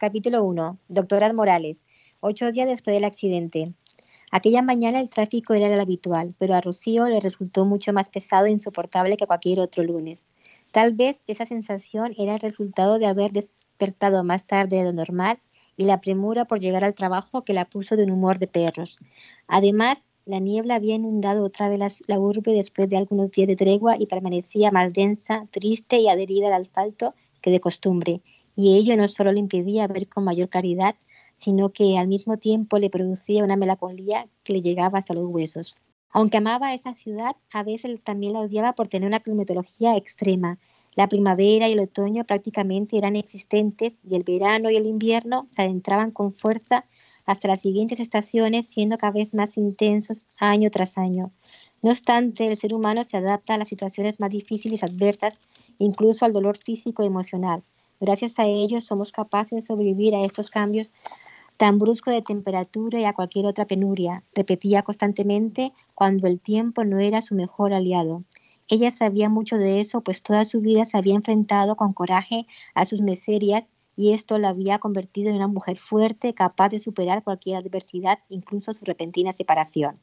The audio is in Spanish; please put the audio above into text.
Capítulo 1. Doctora Morales. Ocho días después del accidente. Aquella mañana el tráfico era el habitual, pero a Rocío le resultó mucho más pesado e insoportable que cualquier otro lunes. Tal vez esa sensación era el resultado de haber despertado más tarde de lo normal y la premura por llegar al trabajo que la puso de un humor de perros. Además, la niebla había inundado otra vez la, urbe después de algunos días de tregua y permanecía más densa, triste y adherida al asfalto que de costumbre, y ello no solo le impedía ver con mayor claridad, sino que al mismo tiempo le producía una melancolía que le llegaba hasta los huesos. Aunque amaba esa ciudad, a veces también la odiaba por tener una climatología extrema. La primavera y el otoño prácticamente eran existentes y el verano y el invierno se adentraban con fuerza hasta las siguientes estaciones, siendo cada vez más intensos año tras año. No obstante, el ser humano se adapta a las situaciones más difíciles y adversas, incluso al dolor físico y emocional. Gracias a ello somos capaces de sobrevivir a estos cambios tan bruscos de temperatura y a cualquier otra penuria, repetía constantemente cuando el tiempo no era su mejor aliado. Ella sabía mucho de eso, pues toda su vida se había enfrentado con coraje a sus miserias y esto la había convertido en una mujer fuerte, capaz de superar cualquier adversidad, incluso su repentina separación.